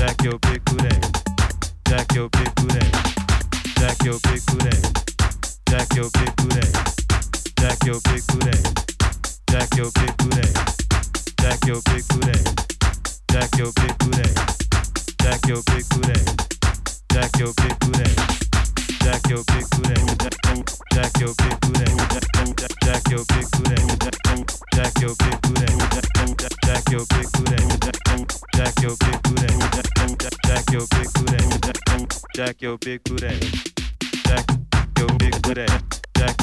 Jack your big booty. Jack your big booty. Jack your big booty. Jack your big booty. Jack your big booty. Jack your big booty. Jack your big booty. Jack your big booty. Jack your big booty. Jack your big booty. Jack your big booty. Jack your big booty. Jack your big booty. Jack your big booty. Jack your big booty. Jack your big booty. Jack your big boot at Jack, Jack your big boot at Jack your big boot at Jack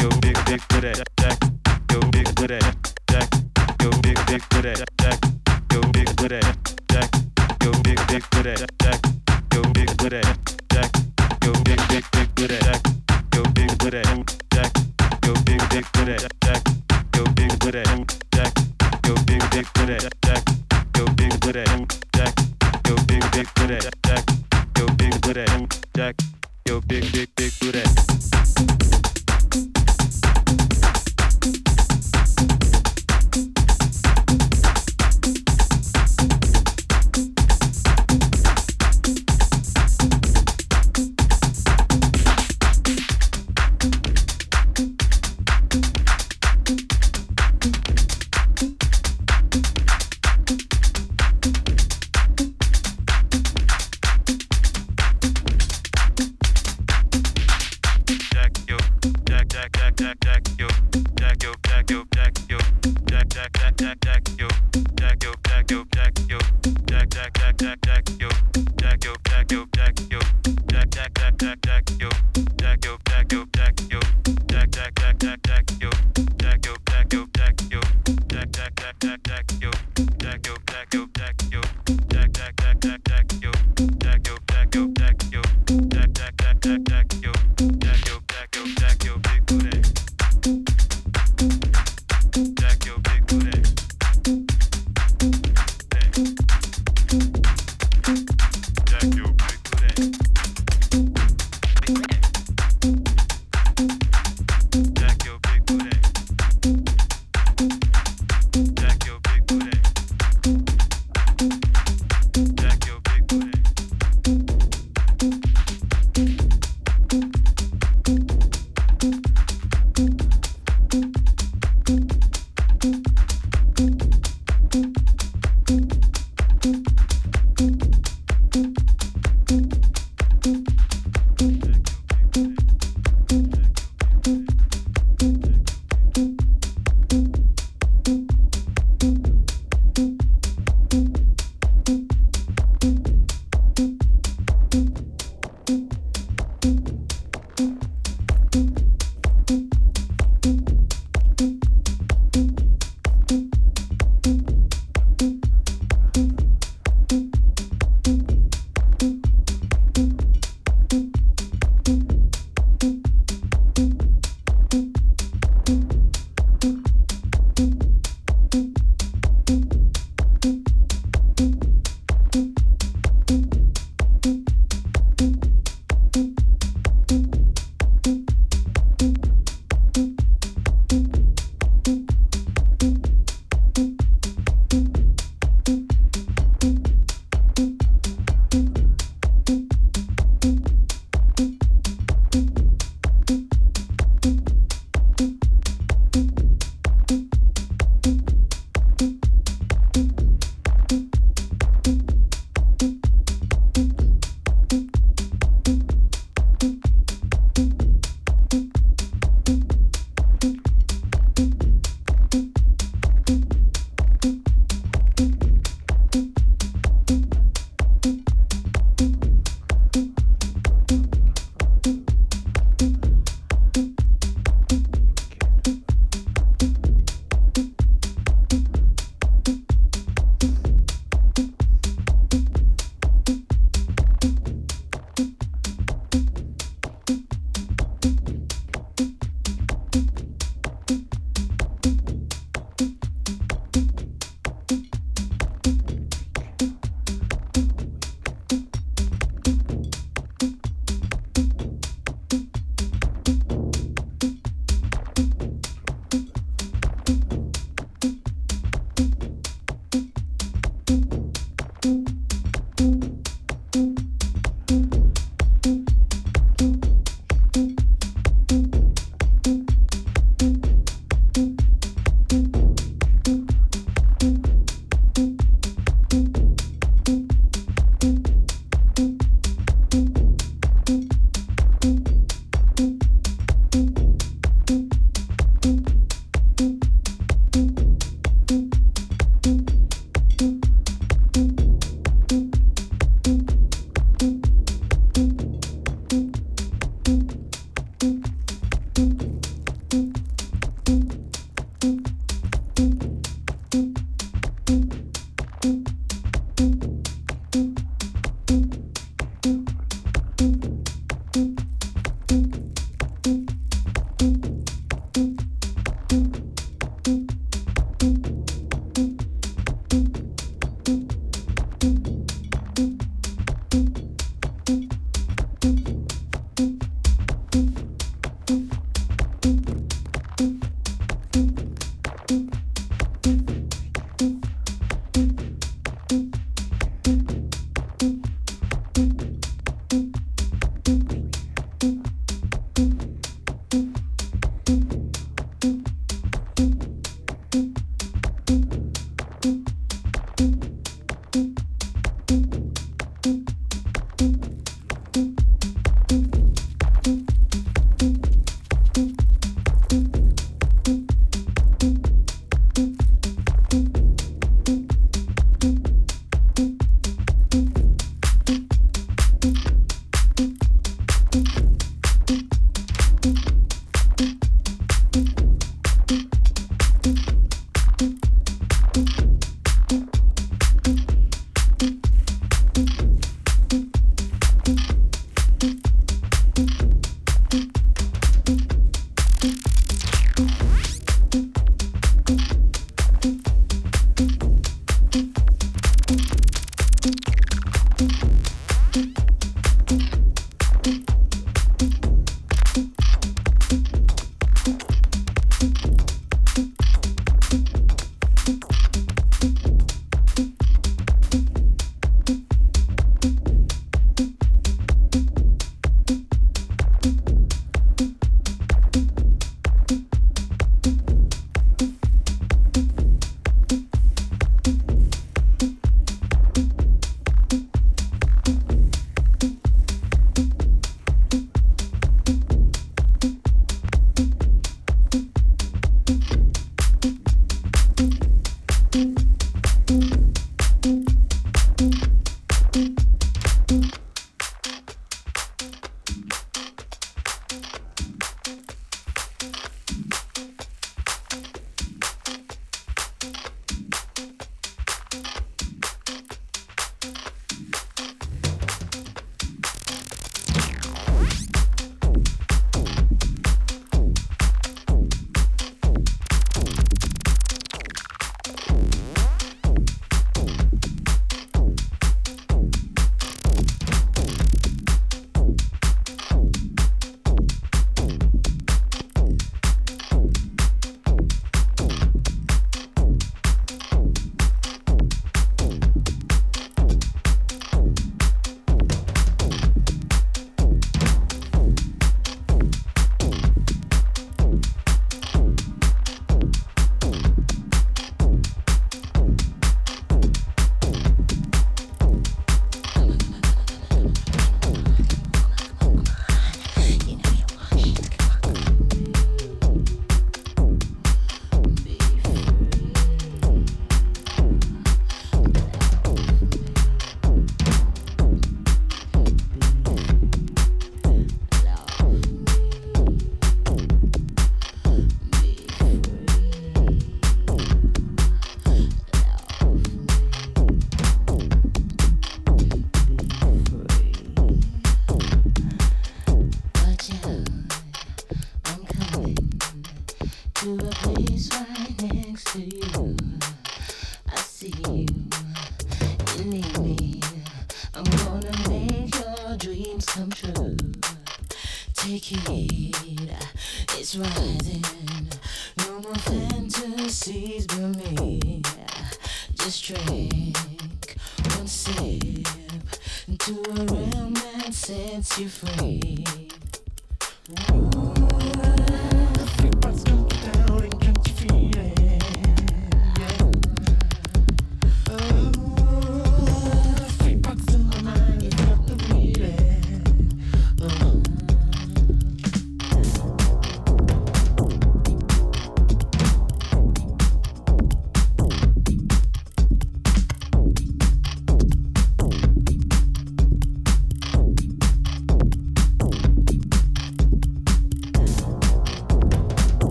your big big boot at Jack your big boot at Jack your big big boot at Jack your big boot at Jack your big big boot at Jack your big boot at Jack your big big big boot at Jack your big boot at Jack your big big boot at Jack your big boot at Jack your big big boot at Jack your big boot at big jack. Yo, big booty, jack. Yo, big big big booty.